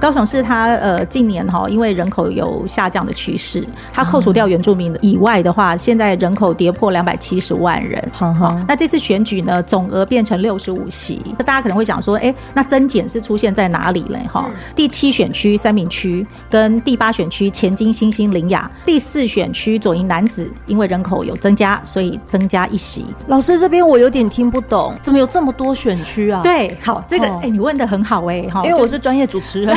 高雄市它呃近年哈，因为人口有下降的趋势，它扣除掉原住民以外的话，现在人口跌破两百七十万人。好好，那这次选举呢，总额变成六十五席，那大家可能会想说，哎，那增减是出现在哪里嘞？哈，第七选区三民区跟第八选区前金、新兴、林雅，第四选区左营男子，因为人口有增加，所以增加一席。老师这边我有点听不懂，怎么有这么多选区啊？对，好，这个哎，你问的很好哎，哈，因为我是专业主持人。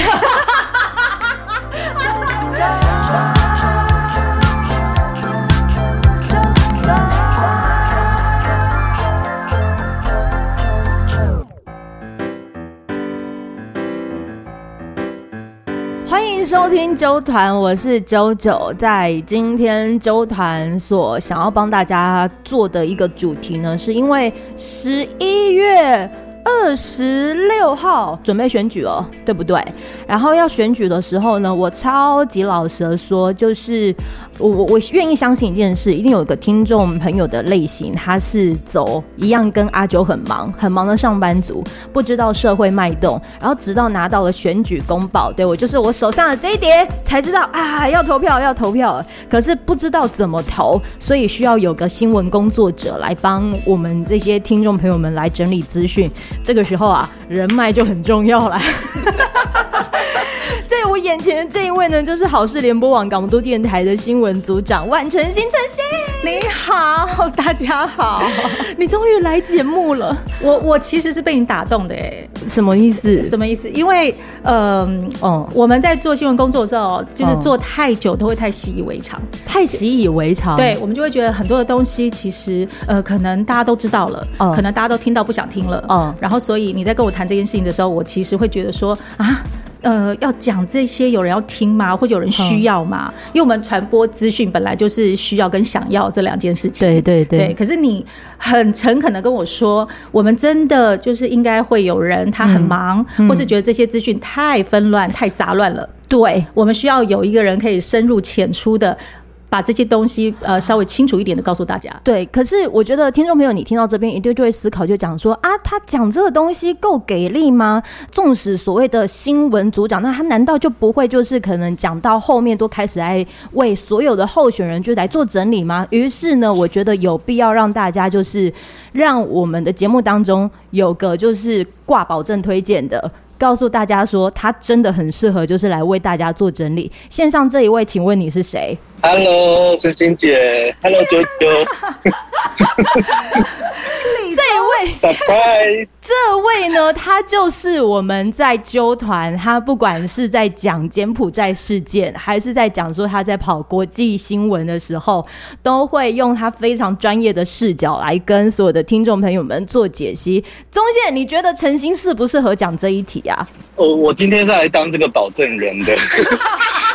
欢迎收听周团，我是啾啾。在今天周团所想要帮大家做的一个主题呢，是因为十一月。二十六号准备选举了，对不对？然后要选举的时候呢，我超级老实的说，就是我我我愿意相信一件事，一定有一个听众朋友的类型，他是走一样跟阿九很忙很忙的上班族，不知道社会脉动，然后直到拿到了选举公报，对，我就是我手上的这一叠，才知道啊要投票要投票，可是不知道怎么投，所以需要有个新闻工作者来帮我们这些听众朋友们来整理资讯。这个时候啊，人脉就很重要了。眼前的这一位呢，就是好事联播网港都电台的新闻组长万晨星晨星。你好，大家好，你终于来节目了。我我其实是被你打动的哎，什么意思？什么意思？因为呃，嗯，我们在做新闻工作的时候，就是做太久都会太习以为常，太习以为常。对，我们就会觉得很多的东西其实呃，可能大家都知道了，嗯，可能大家都听到不想听了，嗯，然后所以你在跟我谈这件事情的时候，我其实会觉得说啊。呃，要讲这些，有人要听吗？或有人需要吗？嗯、因为我们传播资讯本来就是需要跟想要这两件事情。对对对，对。可是你很诚恳的跟我说，我们真的就是应该会有人他很忙，嗯、或是觉得这些资讯太纷乱、太杂乱了。对，我们需要有一个人可以深入浅出的。把这些东西呃稍微清楚一点的告诉大家。对，可是我觉得听众朋友，你听到这边一定就会思考，就讲说啊，他讲这个东西够给力吗？纵使所谓的新闻组长，那他难道就不会就是可能讲到后面都开始来为所有的候选人就来做整理吗？于是呢，我觉得有必要让大家就是让我们的节目当中有个就是挂保证推荐的。告诉大家说，他真的很适合，就是来为大家做整理。线上这一位，请问你是谁？Hello，晨星姐。Hello，九九。这一位，Surprise！这位呢，他就是我们在啾团，他不管是在讲柬埔寨事件，还是在讲说他在跑国际新闻的时候，都会用他非常专业的视角来跟所有的听众朋友们做解析。宗宪，你觉得陈星适不适合讲这一题啊？我我今天是来当这个保证人的，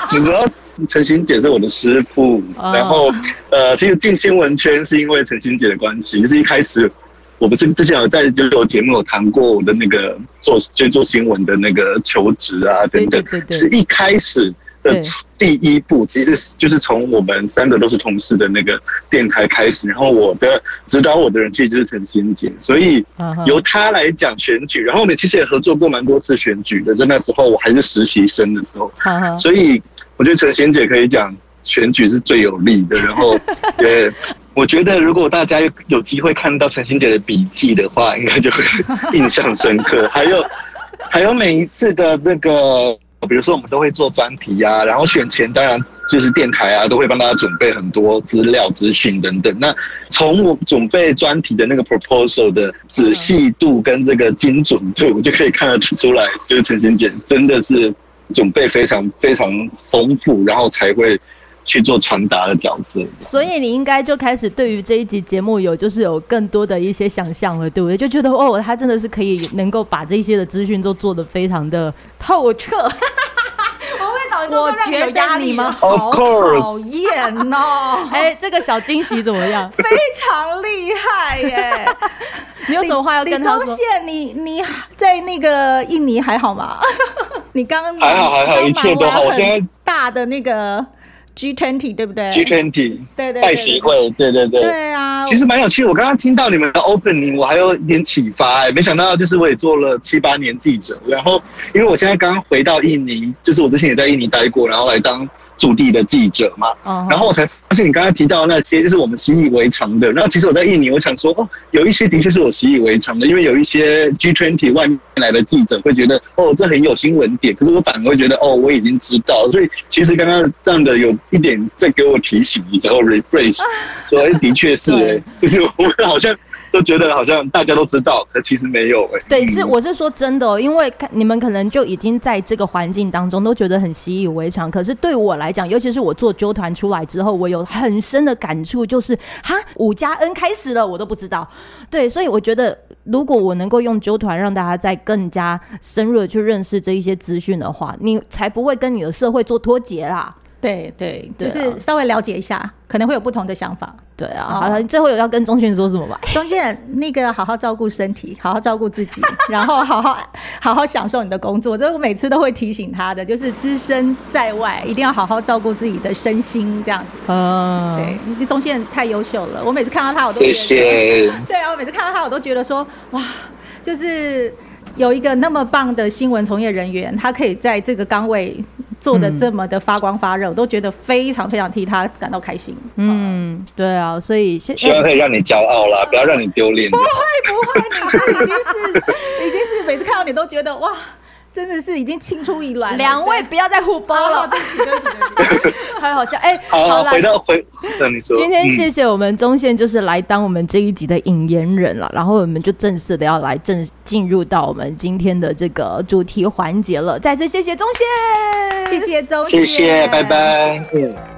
主 要晨星姐是我的师傅，然后呃，其实进新闻圈是因为陈星姐的关系，就是一开始我不是之前有在就有节目有谈过我的那个做就做新闻的那个求职啊等等，是一开始。的第一步其实就是从我们三个都是同事的那个电台开始，然后我的指导我的人其实就是陈星姐，所以由他来讲选举，然后我们其实也合作过蛮多次选举的，在那时候我还是实习生的时候，所以我觉得晨星姐可以讲选举是最有利的。然后，也，我觉得如果大家有机会看到晨星姐的笔记的话，应该就会印象深刻。还有，还有每一次的那个。比如说，我们都会做专题呀，然后选前当然就是电台啊，都会帮大家准备很多资料、资讯等等。那从我准备专题的那个 proposal 的仔细度跟这个精准度，我就可以看得出来，就是晨星姐真的是准备非常非常丰富，然后才会去做传达的角色。所以你应该就开始对于这一集节目有就是有更多的一些想象了，对不对？就觉得哦，他真的是可以能够把这些的资讯都做得非常的透彻。我觉得你们好讨厌哦！哎，这个小惊喜怎么样？非常厉害耶！你有什么话要跟他说？宗宪，你你在那个印尼还好吗？你刚刚还好还好，一切都好。我现在大的那个 G twenty 对不对？G twenty 对对拜习会，对对对。对啊，其实蛮有趣。我刚刚听到你们的 opening，我还有一点启发哎，没想到就是我也做了七八年记者，然后因为我现在刚刚回到印尼，就是我之前也在印尼待过，然后来当。驻地的记者嘛，uh. 然后我才发现你刚才提到那些，就是我们习以为常的。然后其实我在印尼，我想说，哦，有一些的确是我习以为常的，因为有一些 G20 外面来的记者会觉得，哦，这很有新闻点，可是我反而会觉得，哦，我已经知道。所以其实刚刚这样的有一点在给我提醒，然后 refresh，说，哎，的确是，哎，就是我们好像。都觉得好像大家都知道，可其实没有哎、欸。对，是我是说真的，因为你们可能就已经在这个环境当中都觉得很习以为常。可是对我来讲，尤其是我做纠团出来之后，我有很深的感触，就是哈五加 N 开始了，我都不知道。对，所以我觉得如果我能够用纠团让大家再更加深入的去认识这一些资讯的话，你才不会跟你的社会做脱节啦。对对，就是稍微了解一下，可能会有不同的想法。对啊，好了，你最后有要跟宗宪说什么吧？宗宪，那个好好照顾身体，好好照顾自己，然后好好好好享受你的工作。这我每次都会提醒他的，就是只身在外，一定要好好照顾自己的身心，这样子。嗯，对，宗宪太优秀了，我每次看到他，我都觉得谢谢。对啊，我每次看到他，我都觉得说，哇，就是有一个那么棒的新闻从业人员，他可以在这个岗位。做的这么的发光发热，我都觉得非常非常替他感到开心。嗯，对啊，所以希望可以让你骄傲啦，不要让你丢脸。不会不会，你这已经是已经是每次看到你都觉得哇。真的是已经青出于蓝，两位不要再互包了，对不起对不起对不起，太 好笑哎！好了，回到回，等你说。今天谢谢我们中线，就是来当我们这一集的引言人了，然后我们就正式的要来正进入到我们今天的这个主题环节了。再次谢谢中线，谢谢中线，谢谢，拜拜。嗯。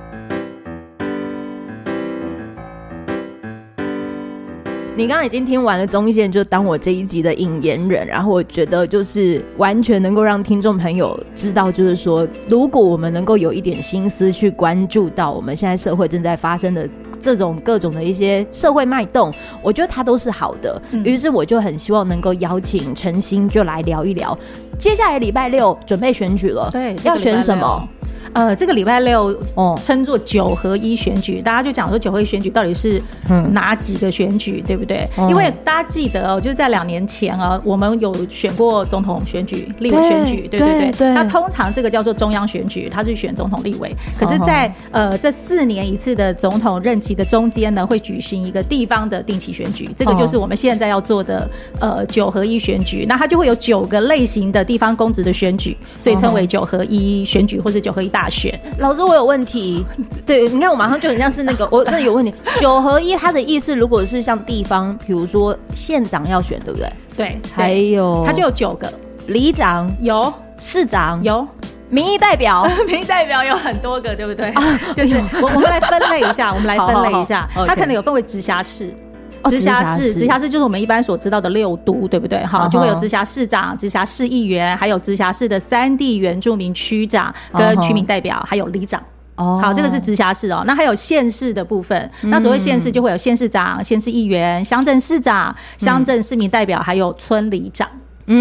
你刚刚已经听完了宗宪，就当我这一集的引言人，然后我觉得就是完全能够让听众朋友知道，就是说，如果我们能够有一点心思去关注到我们现在社会正在发生的这种各种的一些社会脉动，我觉得它都是好的。于是我就很希望能够邀请陈星就来聊一聊，接下来礼拜六准备选举了，对，要选什么？呃，这个礼拜六哦，称作九合一选举，大家就讲说九合一选举到底是哪几个选举，对不对？因为大家记得哦，就是在两年前啊，我们有选过总统选举、立委选举，对对对。那通常这个叫做中央选举，它是选总统、立委。可是，在呃这四年一次的总统任期的中间呢，会举行一个地方的定期选举，这个就是我们现在要做的呃九合一选举。那它就会有九个类型的地方公职的选举，所以称为九合一选举或者九合一大。大选，老师，我有问题。对，你看，我马上就很像是那个，我这有问题。九合一，它的意思，如果是像地方，比如说县长要选，对不对？对，还有他就有九个，里长有，市长有，民意代表，民意代表有很多个，对不对？就是我我们来分类一下，我们来分类一下，它可能有分为直辖市。直辖市，直辖市就是我们一般所知道的六都，对不对？哈，就会有直辖市长、直辖市议员，还有直辖市的三地原住民区长跟区民代表，还有里长。哦，好，这个是直辖市哦。那还有县市的部分，那所谓县市就会有县市长、县市议员、乡镇市长、乡镇市民代表，还有村里长。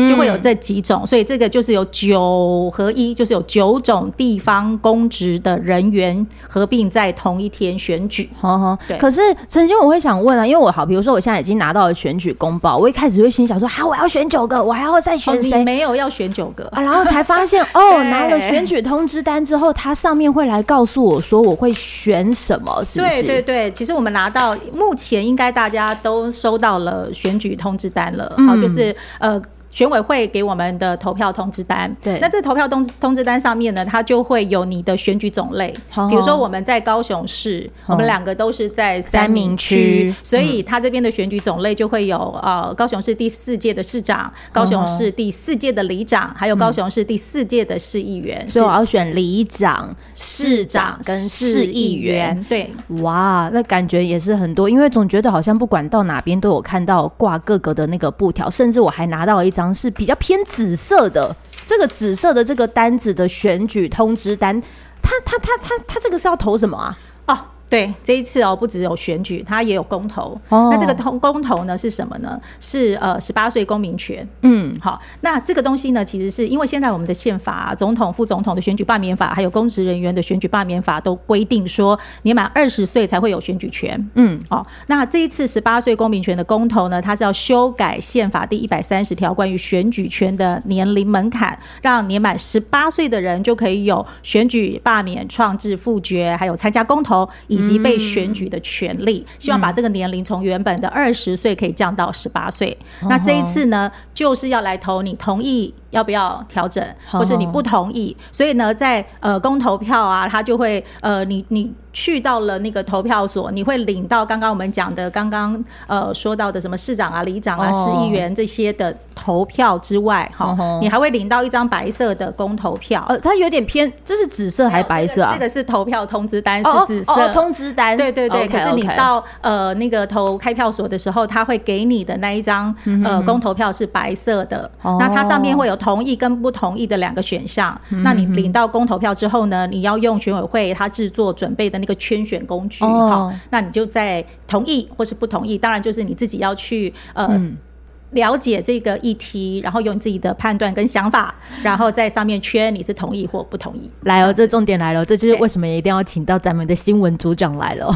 就会有这几种，所以这个就是有九合一，就是有九种地方公职的人员合并在同一天选举。呵呵，对。可是曾经我会想问啊，因为我好，比如说我现在已经拿到了选举公报，我一开始会心想说，好，我要选九个，我还要再选谁？没有要选九个啊，然后才发现 哦，拿了选举通知单之后，它上面会来告诉我说我会选什么，是不是？对对对，其实我们拿到目前应该大家都收到了选举通知单了，好，就是呃。选委会给我们的投票通知单，对，那这投票通通知单上面呢，它就会有你的选举种类，比如说我们在高雄市，我们两个都是在三明区，所以它这边的选举种类就会有呃高雄市第四届的市长，高雄市第四届的里长，还有高雄市第四届的市议员，所以我要选里长、市长跟市议员。对，哇，那感觉也是很多，因为总觉得好像不管到哪边都有看到挂各个的那个布条，甚至我还拿到了一张。是比较偏紫色的，这个紫色的这个单子的选举通知单，他他他他他这个是要投什么啊？哦，对，这一次哦，不只有选举，它也有公投。哦、那这个公公投呢是什么呢？是呃十八岁公民权。嗯，好，那这个东西呢，其实是因为现在我们的宪法、啊、总统、副总统的选举罢免法，还有公职人员的选举罢免法，都规定说年满二十岁才会有选举权。嗯，好，那这一次十八岁公民权的公投呢，它是要修改宪法第一百三十条关于选举权的年龄门槛，让年满十八岁的人就可以有选举、罢免、创制、复决，还有参加公投。以及被选举的权利，希望把这个年龄从原本的二十岁可以降到十八岁。那这一次呢，就是要来投，你同意要不要调整，或是你不同意？所以呢，在呃公投票啊，他就会呃你你。去到了那个投票所，你会领到刚刚我们讲的，刚刚呃说到的什么市长啊、里长啊、市议员这些的投票之外，哈、哦，你还会领到一张白色的公投票。呃，它有点偏，这是紫色还是白色啊？这个是投票通知单，是紫色、通知单。对对对。Okay, 可是你到呃那个投开票所的时候，他会给你的那一张呃公投票是白色的，嗯、那它上面会有同意跟不同意的两个选项。哦、那你领到公投票之后呢，你要用选委会他制作准备的那个。圈选工具，好，那你就在同意或是不同意，当然就是你自己要去呃、嗯、了解这个议题，然后用你自己的判断跟想法，然后在上面圈你是同意或不同意。来哦，这重点来了，这就是为什么一定要请到咱们的新闻组长来了。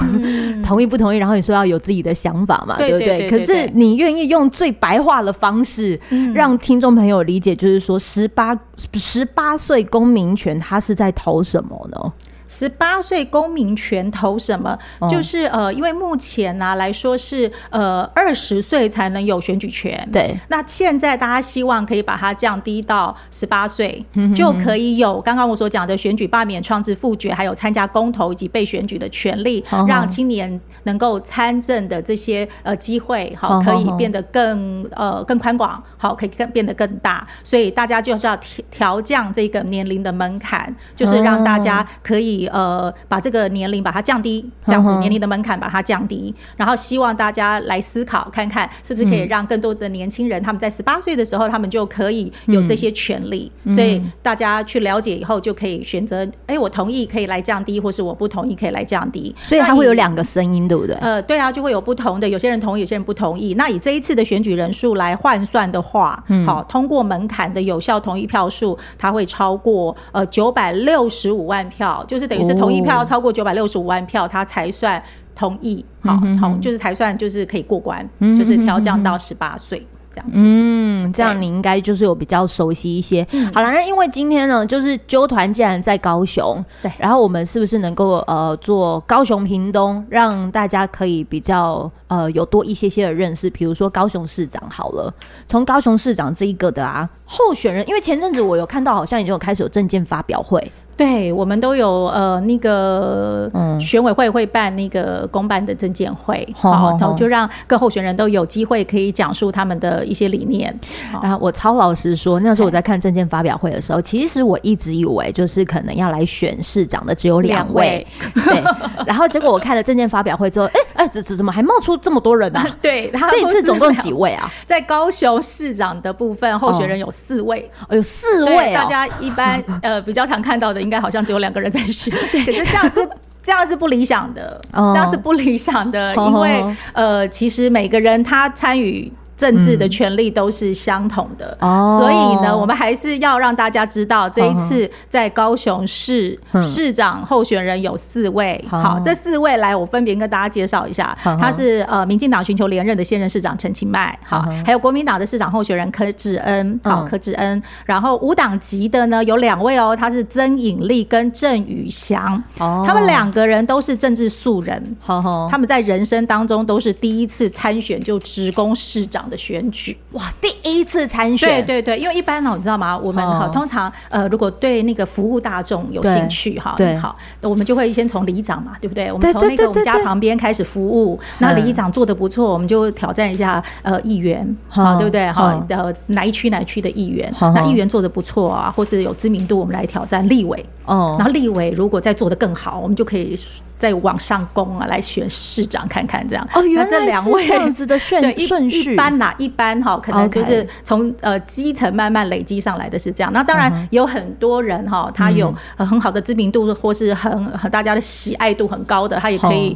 同意不同意？然后你说要有自己的想法嘛，对不对？可是你愿意用最白话的方式让听众朋友理解，就是说十八十八岁公民权，他是在投什么呢？十八岁公民权投什么？哦、就是呃，因为目前呢、啊、来说是呃二十岁才能有选举权。对。那现在大家希望可以把它降低到十八岁，就可以有刚刚我所讲的选举、罢免、创制、复决，还有参加公投以及被选举的权利，哦、让青年能够参政的这些呃机会，好可以变得更呃更宽广，好可以更变得更大。所以大家就是要调调降这个年龄的门槛，就是让大家可以。呃，把这个年龄把它降低，这样子年龄的门槛把它降低，然后希望大家来思考看看，是不是可以让更多的年轻人他们在十八岁的时候，他们就可以有这些权利。所以大家去了解以后，就可以选择，哎，我同意可以来降低，或是我不同意可以来降低。所以它会有两个声音，对不对？呃，对啊，就会有不同的，有些人同意，有些人不同意。那以这一次的选举人数来换算的话，好，通过门槛的有效同意票数，它会超过呃九百六十五万票，就是。等于是同意票要超过九百六十五万票，他才算同意，好同就是才算就是可以过关，就是调降到十八岁这样子。嗯，这样你应该就是有比较熟悉一些。好了，那因为今天呢，就是纠团既然在高雄，对，然后我们是不是能够呃做高雄屏东，让大家可以比较呃有多一些些的认识？比如说高雄市长好了，从高雄市长这一个的啊候选人，因为前阵子我有看到好像已经有开始有证件发表会。对，我们都有呃那个选委会会办那个公办的政见会，好、嗯，然后就让各候选人都有机会可以讲述他们的一些理念。然后我超老实说，那时候我在看政见发表会的时候，其实我一直以为就是可能要来选市长的只有两位，对。然后结果我看了政见发表会之后，哎哎，怎怎怎么还冒出这么多人啊？对，他这次总共几位啊？在高雄市长的部分，候选人有四位，哦，有四位、哦，大家一般呃比较常看到的。应该好像只有两个人在选，可是这样是这样是不理想的，这样是不理想的，因为呃，其实每个人他参与。政治的权利都是相同的，嗯，所以呢，我们还是要让大家知道，这一次在高雄市市长候选人有四位。嗯、好，这四位来，我分别跟大家介绍一下。嗯、他是呃，民进党寻求连任的现任市长陈其迈，好，嗯、还有国民党的市长候选人柯志恩，好，柯志恩。然后无党籍的呢有两位哦，他是曾颖丽跟郑宇翔，哦，他们两个人都是政治素人，嗯，他们在人生当中都是第一次参选就直攻市长的选举哇，第一次参选，对对对，因为一般呢，你知道吗？我们哈通常呃，如果对那个服务大众有兴趣哈，对好，我们就会先从里长嘛，对不对？我们从那个我们家旁边开始服务，那里长做的不错，我们就挑战一下呃议员，好对不对？好，呃哪一区哪一区的议员，那议员做的不错啊，或是有知名度，我们来挑战立委哦。然后立委如果再做的更好，我们就可以。再往上攻啊，来选市长看看这样。哦，原来这两位这样子的顺 顺序，一般哪，一般哈，可能就是从呃基层慢慢累积上来的是这样。那当然有很多人哈，他有很好的知名度，或是很很大家的喜爱度很高的，他也可以。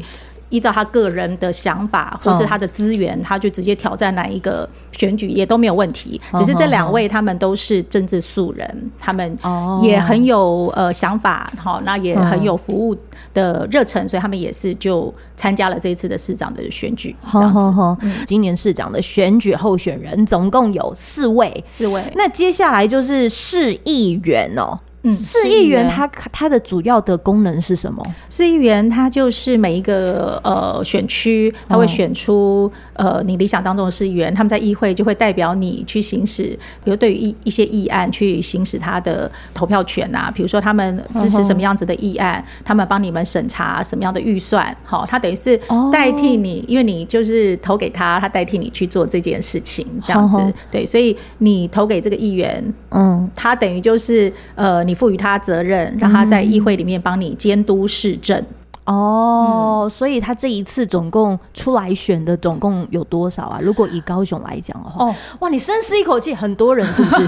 依照他个人的想法，或是他的资源，他就直接挑战哪一个选举也都没有问题。只是这两位他们都是政治素人，他们也很有呃想法，好，那也很有服务的热忱，所以他们也是就参加了这一次的市长的选举。这样子，今年市长的选举候选人总共有四位，四位。那接下来就是市议员哦。市议员他他的主要的功能是什么？市议员他就是每一个呃选区，他会选出呃你理想当中的市议员，他们在议会就会代表你去行使，比如对于一一些议案去行使他的投票权啊，比如说他们支持什么样子的议案，他们帮你们审查什么样的预算，好，他等于是代替你，因为你就是投给他，他代替你去做这件事情，这样子，对，所以你投给这个议员，嗯，他等于就是呃你。赋予他责任，让他在议会里面帮你监督市政。哦，嗯、所以他这一次总共出来选的总共有多少啊？如果以高雄来讲的话，哦，哇，你深吸一口气，很多人是不是？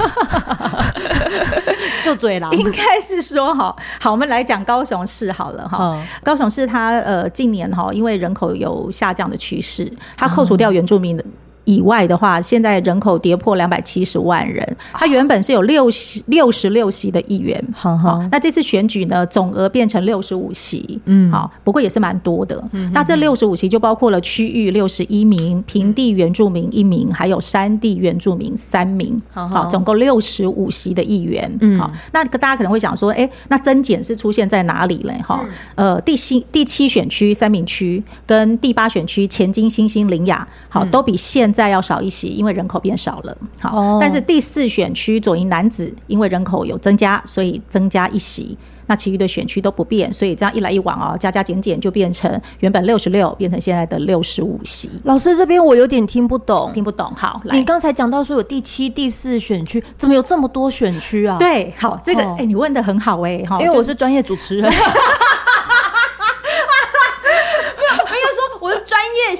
就嘴了，应该是说哈，好，我们来讲高雄市好了哈。嗯、高雄市它呃近年哈，因为人口有下降的趋势，它扣除掉原住民的。以外的话，现在人口跌破两百七十万人。他原本是有六席六十六席的议员，好，好，那这次选举呢，总额变成六十五席，嗯，好，不过也是蛮多的。嗯那这六十五席就包括了区域六十一名、平地原住民一名，还有山地原住民三名，好，好，总共六十五席的议员。嗯，好，那大家可能会想说，哎、欸，那增减是出现在哪里嘞？哈，呃，第七第七选区三民区跟第八选区前金、新兴、林雅，好，都比现再要少一席，因为人口变少了。好，但是第四选区左营男子，因为人口有增加，所以增加一席。那其余的选区都不变，所以这样一来一往哦，加加减减就变成原本六十六变成现在的六十五席。老师这边我有点听不懂，听不懂。好，来，你刚才讲到说有第七、第四选区，怎么有这么多选区啊？对，好，这个哎、欸，你问的很好哎，哈，因为我是专业主持人。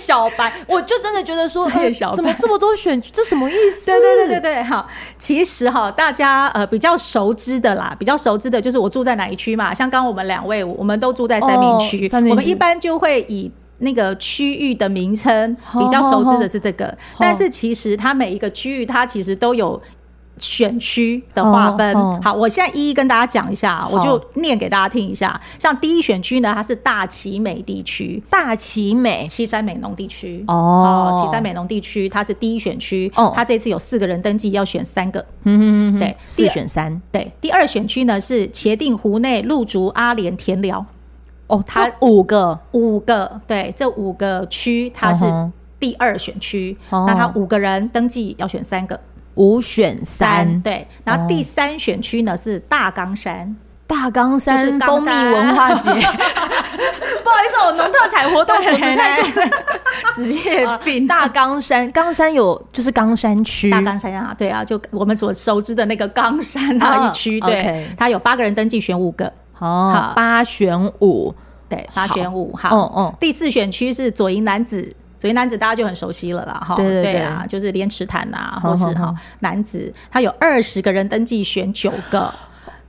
小白，我就真的觉得说，怎么这么多选举？这什么意思？对对对对对，好，其实哈，大家呃比较熟知的啦，比较熟知的就是我住在哪一区嘛。像刚刚我们两位，我们都住在三明区，我们一般就会以那个区域的名称比较熟知的是这个，但是其实它每一个区域，它其实都有。选区的划分，好，我现在一一跟大家讲一下，我就念给大家听一下。像第一选区呢，它是大奇美地区，大奇美。旗山美浓地区。哦，旗山美浓地区它是第一选区，它这次有四个人登记，要选三个，嗯嗯对，四选三，对。第二选区呢是茄定湖内鹿竹阿莲田寮，哦，它五个。五个，对，这五个区它是第二选区，那它五个人登记要选三个。五选三，对，然后第三选区呢是大冈山，大冈山就是蜂蜜文化节。不好意思，我农特产活动 主持太职业病。大冈山，冈山有就是冈山区，大冈山啊，对啊，就我们所熟知的那个冈山那一区，对，它有八个人登记选五个，好，八选五，对，八选五，好，嗯嗯，第四选区是左营楠梓。所以男子大家就很熟悉了啦，哈，对，啊，就是莲池潭啊，或是哈男子，他有二十个人登记选九个。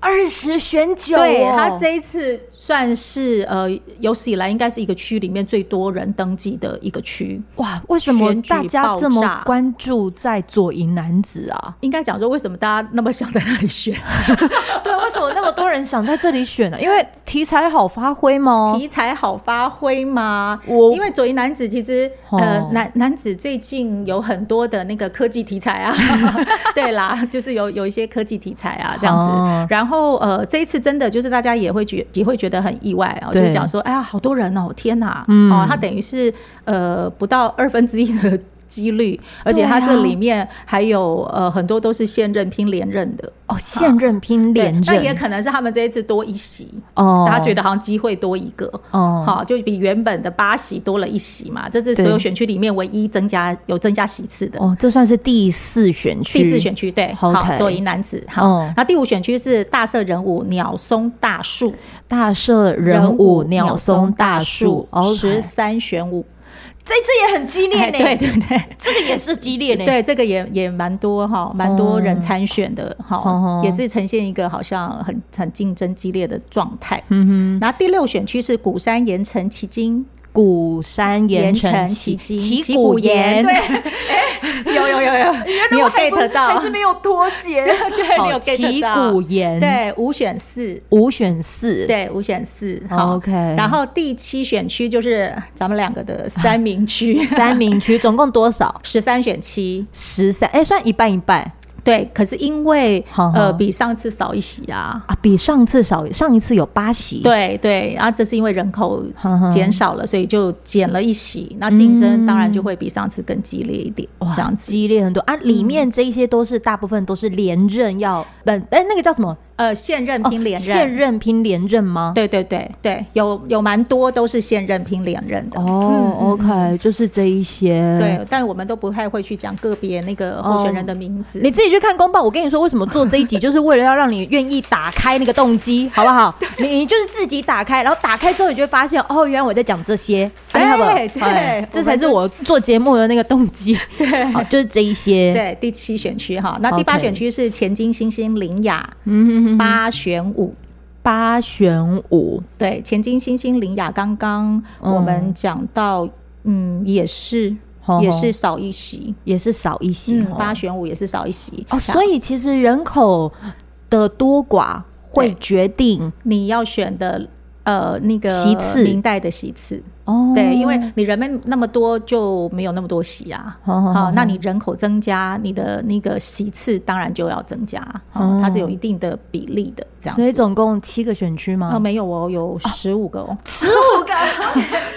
二十选九，对，他这一次算是呃有史以来应该是一个区里面最多人登记的一个区。哇，为什么大家这么关注在左营男子啊？应该讲说，为什么大家那么想在那里选？对，为什么那么多人想在这里选呢、啊？因为题材好发挥吗？题材好发挥吗？我因为左营男子其实呃男男子最近有很多的那个科技题材啊，对啦，就是有有一些科技题材啊这样子，然后。然后呃，这一次真的就是大家也会觉也会觉得很意外啊，就是讲说，哎呀，好多人哦，天哪，哦，他等于是呃不到二分之一的几率，而且它这里面还有、啊、呃很多都是现任拼连任的。哦，现任拼连任，那也可能是他们这一次多一席哦，大家觉得好像机会多一个。哦，好，就比原本的八席多了一席嘛，这是所有选区里面唯一增加有增加席次的。哦，这算是第四选区，第四选区对，好，左营男子，好，那、哦、第五选区是大社人物鸟松大树，大社人物鸟松大树，十三选五。这这也很激烈呢，对对对，这个也是激烈呢，对，这个也也蛮多哈，蛮多人参选的哈，嗯、也是呈现一个好像很很竞争激烈的状态。嗯哼，然后第六选区是鼓山盐城旗津。鼓山盐埕旗津旗鼓岩，对，有有有有，你有 get 到，还是没有脱节？对，你有 get 到。奇鼓岩，对，五选四，五选四，对，五选四。OK，然后第七选区就是咱们两个的三明区，三明区总共多少？十三选七，十三，哎，算一半一半。对，可是因为呃比上次少一席啊啊，比上次少，上一次有八席。对对，然后这是因为人口减少了，所以就减了一席，那竞争当然就会比上次更激烈一点，这样激烈很多啊。里面这一些都是大部分都是连任要本哎，那个叫什么？呃，现任拼连任，现任拼连任吗？对对对对，有有蛮多都是现任拼连任的。哦，OK，就是这一些。对，但我们都不太会去讲个别那个候选人的名字，你自己去看公报。我跟你说，为什么做这一集，就是为了要让你愿意打开那个动机，好不好？你你就是自己打开，然后打开之后，你就会发现，哦，原来我在讲这些，对对，这才是我做节目的那个动机。对，好，就是这一些。对，第七选区哈，那第八选区是前金新兴林雅。嗯。八选五，八选五，对，前金星星林雅，刚刚我们讲到，嗯，嗯，也是，也是少一席，也是少一席，嗯，八选五也是少一席。哦，所以其实人口的多寡会决定你要选的呃那个席次，明代的席次。哦，对，因为你人们那么多，就没有那么多席啊。好，好，好，那你人口增加，你的那个席次当然就要增加。哦，它是有一定的比例的，这样。所以总共七个选区吗？哦，没有哦，有十五个哦，十五个。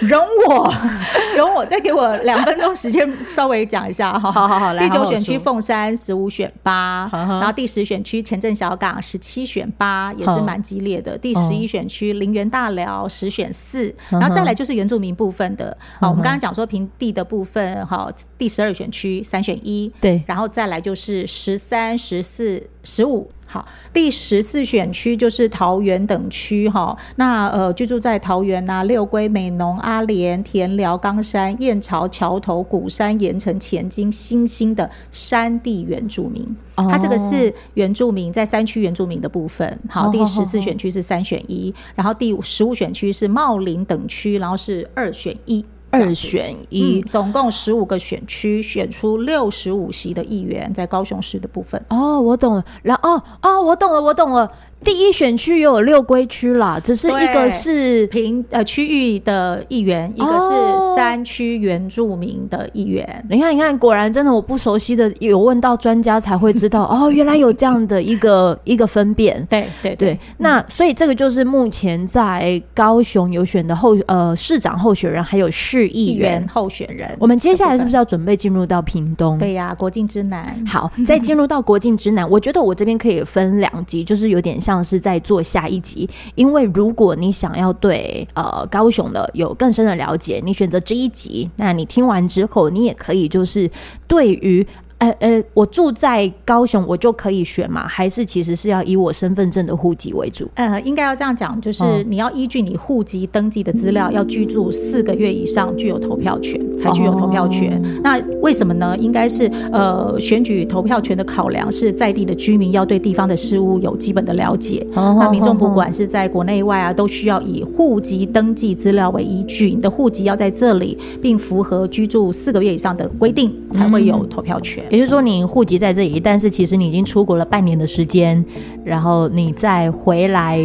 容我，容我，再给我两分钟时间，稍微讲一下哈。好好好，来。第九选区凤山十五选八，然后第十选区前镇小港十七选八，也是蛮激烈的。第十一选区林园大寮十选四，然后再来就是原住民部分的，好，我们刚刚讲说平地的部分，好，第十二选区三选一，对，然后再来就是十三、十四、十五，好，第十四选区就是桃园等区，哈，那呃居住在桃园呐、六龟、美浓、阿莲、田寮、冈山、燕巢、桥头、鼓山、盐城、前金、新兴的山地原住民，它这个是原住民在山区原住民的部分，好，第十四选区是三选一，然后第十五选区是茂林等区，然后是二选一。二选一，嗯，总共十五个选区，选出六十五席的议员，在高雄市的部分。哦，我懂了。然后，哦，哦，我懂了，我懂了。第一选区有六龟区啦，只是一个是平呃区域的议员，一个是山区原住民的议员。哦。你看，你看，果然真的我不熟悉的，有问到专家才会知道 哦，原来有这样的一个一个分辨。对对对，对。那所以这个就是目前在高雄有选的候呃市长候选人，还有市议员候选人。我们接下来是不是要准备进入到屏东？对呀，国境之南。好，再进入到国境之南，我觉得我这边可以分两集，就是有点像。像是在做下一集，因为如果你想要对呃高雄的有更深的了解，你选择这一集，那你听完之后，你也可以就是对于。呃呃，我住在高雄，我就可以选吗？还是其实是要以我身份证的户籍为主？呃，应该要这样讲，就是你要依据你户籍登记的资料，嗯、要居住四个月以上，具有投票权才具有投票权。哦、那为什么呢？应该是呃，选举投票权的考量是在地的居民要对地方的事务有基本的了解。哦、那民众不管是在国内外啊，都需要以户籍登记资料为依据，你的户籍要在这里，并符合居住四个月以上的规定，才会有投票权。也就是说，你户籍在这里，但是其实你已经出国了半年的时间，然后你再回来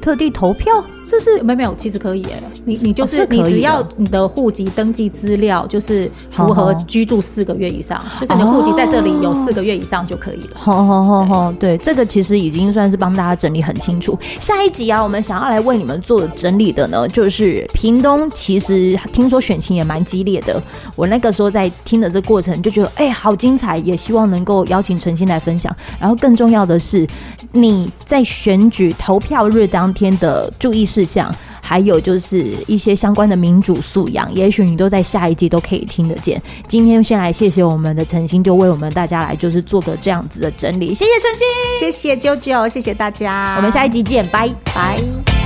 特地投票。这是没有没有，其实可以诶。你你就是、你只要你的户籍登记资料就是符合居住四个月以上，哦、就是你的户籍在这里有四个月以上就可以了。好好好好，对，这个其实已经算是帮大家整理很清楚。下一集啊，我们想要来为你们做整理的呢，就是屏东。其实听说选情也蛮激烈的，我那个时候在听的这过程就觉得，哎、欸，好精彩，也希望能够邀请陈心来分享。然后更重要的是，你在选举投票日当天的注意事项，还有就是一些相关的民主素养，也许你都在下一季都可以听得见。今天先来谢谢我们的陈星，就为我们大家来就是做个这样子的整理。谢谢陈星，谢谢啾啾，谢谢大家，我们下一集见，拜拜。